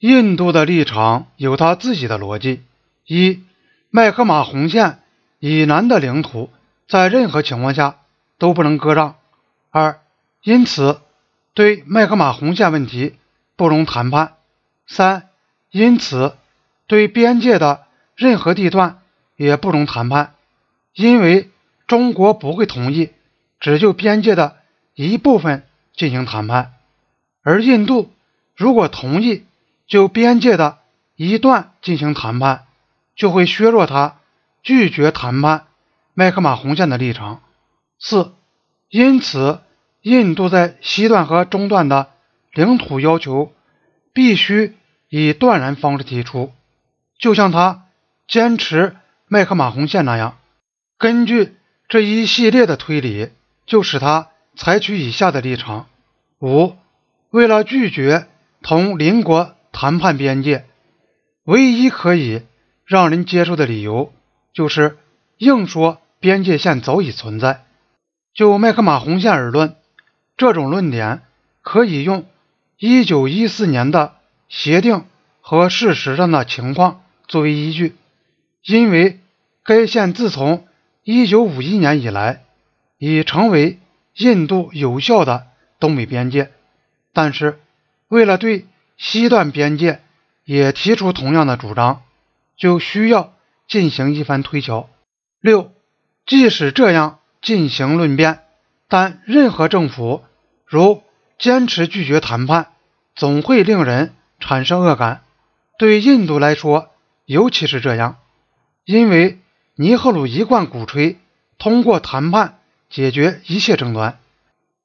印度的立场有他自己的逻辑：一、麦克马洪线以南的领土在任何情况下都不能割让；二、因此对麦克马洪线问题不容谈判；三、因此对边界的任何地段也不容谈判，因为中国不会同意只就边界的一部分进行谈判，而印度如果同意。就边界的一段进行谈判，就会削弱他拒绝谈判麦克马洪线的立场。四，因此，印度在西段和中段的领土要求必须以断然方式提出，就像他坚持麦克马洪线那样。根据这一系列的推理，就使他采取以下的立场：五，为了拒绝同邻国。谈判边界，唯一可以让人接受的理由就是硬说边界线早已存在。就麦克马洪线而论，这种论点可以用1914年的协定和事实上的情况作为依据，因为该线自从1951年以来已成为印度有效的东北边界。但是，为了对西段边界也提出同样的主张，就需要进行一番推敲。六，即使这样进行论辩，但任何政府如坚持拒绝谈判，总会令人产生恶感。对印度来说，尤其是这样，因为尼赫鲁一贯鼓吹通过谈判解决一切争端，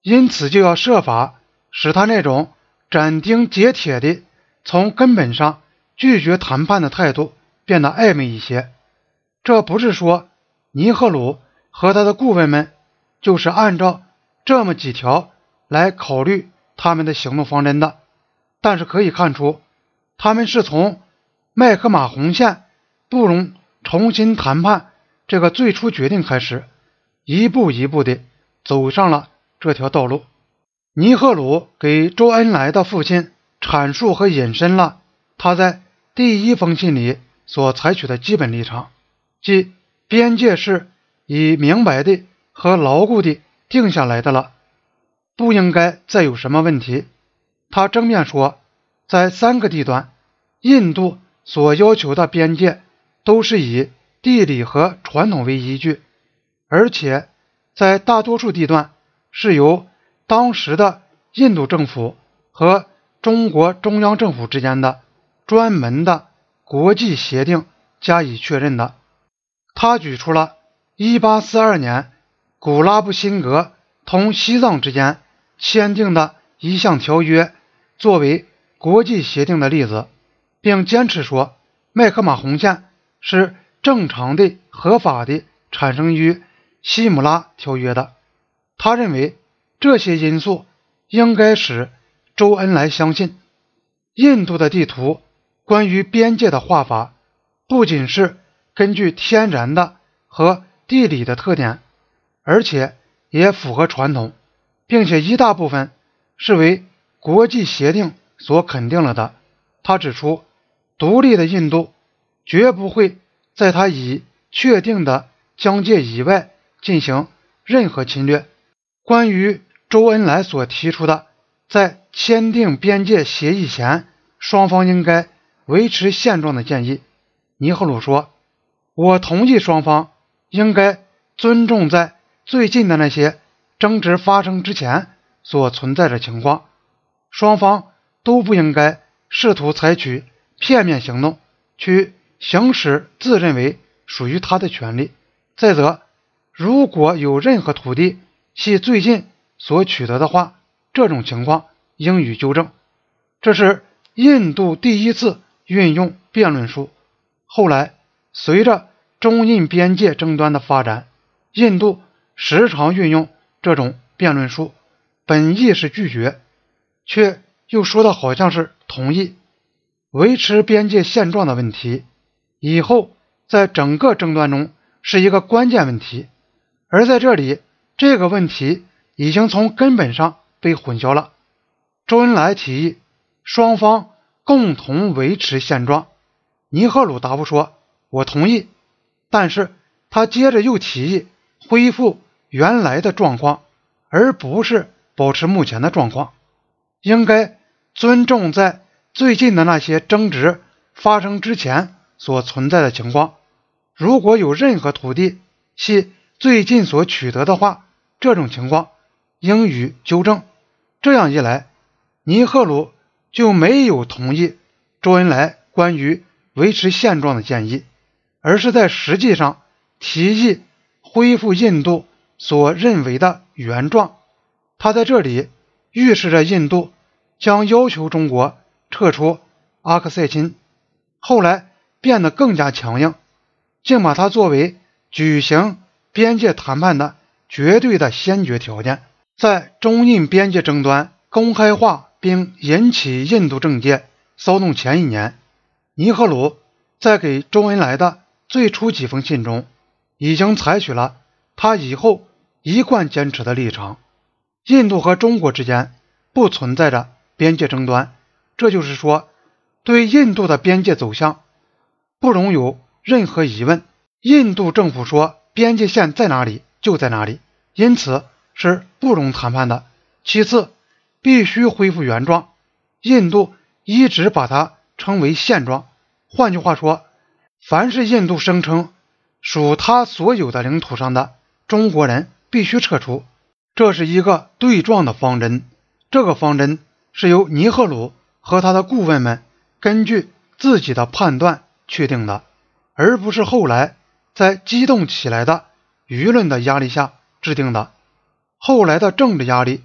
因此就要设法使他那种。斩钉截铁的从根本上拒绝谈判的态度变得暧昧一些。这不是说尼赫鲁和他的顾问们就是按照这么几条来考虑他们的行动方针的，但是可以看出，他们是从麦克马洪线不容重新谈判这个最初决定开始，一步一步的走上了这条道路。尼赫鲁给周恩来的父亲阐述和引申了他在第一封信里所采取的基本立场，即边界是以明白的和牢固的定下来的了，不应该再有什么问题。他正面说，在三个地段，印度所要求的边界都是以地理和传统为依据，而且在大多数地段是由。当时的印度政府和中国中央政府之间的专门的国际协定加以确认的。他举出了1842年古拉布辛格同西藏之间签订的一项条约作为国际协定的例子，并坚持说麦克马洪线是正常的、合法的产生于西姆拉条约的。他认为。这些因素应该使周恩来相信，印度的地图关于边界的画法不仅是根据天然的和地理的特点，而且也符合传统，并且一大部分是为国际协定所肯定了的。他指出，独立的印度绝不会在他已确定的疆界以外进行任何侵略。关于周恩来所提出的，在签订边界协议前，双方应该维持现状的建议，尼赫鲁说：“我同意双方应该尊重在最近的那些争执发生之前所存在的情况，双方都不应该试图采取片面行动去行使自认为属于他的权利。再则，如果有任何土地系最近。”所取得的话，这种情况应予纠正。这是印度第一次运用辩论术。后来，随着中印边界争端的发展，印度时常运用这种辩论术，本意是拒绝，却又说的好像是同意。维持边界现状的问题，以后在整个争端中是一个关键问题，而在这里，这个问题。已经从根本上被混淆了。周恩来提议，双方共同维持现状。尼赫鲁答复说：“我同意。”但是他接着又提议恢复原来的状况，而不是保持目前的状况。应该尊重在最近的那些争执发生之前所存在的情况。如果有任何土地系最近所取得的话，这种情况应予纠正。这样一来，尼赫鲁就没有同意周恩来关于维持现状的建议，而是在实际上提议恢复印度所认为的原状。他在这里预示着印度将要求中国撤出阿克塞钦，后来变得更加强硬。竟把它作为举行边界谈判的绝对的先决条件。在中印边界争端公开化并引起印度政界骚动前一年，尼赫鲁在给周恩来的最初几封信中，已经采取了他以后一贯坚持的立场：印度和中国之间不存在着边界争端，这就是说，对印度的边界走向不容有。任何疑问，印度政府说边界线在哪里就在哪里，因此是不容谈判的。其次，必须恢复原状。印度一直把它称为现状。换句话说，凡是印度声称属他所有的领土上的中国人必须撤出。这是一个对撞的方针。这个方针是由尼赫鲁和他的顾问们根据自己的判断确定的。而不是后来在激动起来的舆论的压力下制定的。后来的政治压力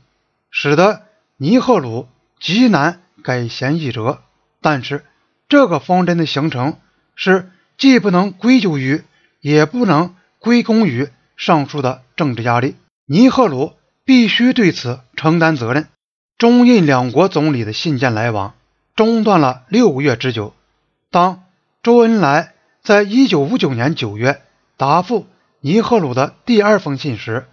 使得尼赫鲁极难改弦易辙，但是这个方针的形成是既不能归咎于，也不能归功于上述的政治压力。尼赫鲁必须对此承担责任。中印两国总理的信件来往中断了六个月之久。当周恩来。在一九五九年九月答复尼赫鲁的第二封信时，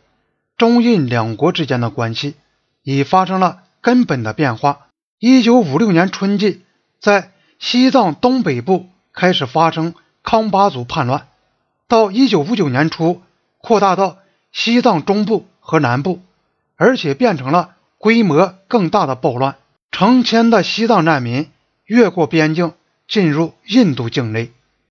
中印两国之间的关系已发生了根本的变化。一九五六年春季，在西藏东北部开始发生康巴族叛乱，到一九五九年初扩大到西藏中部和南部，而且变成了规模更大的暴乱。成千的西藏难民越过边境进入印度境内。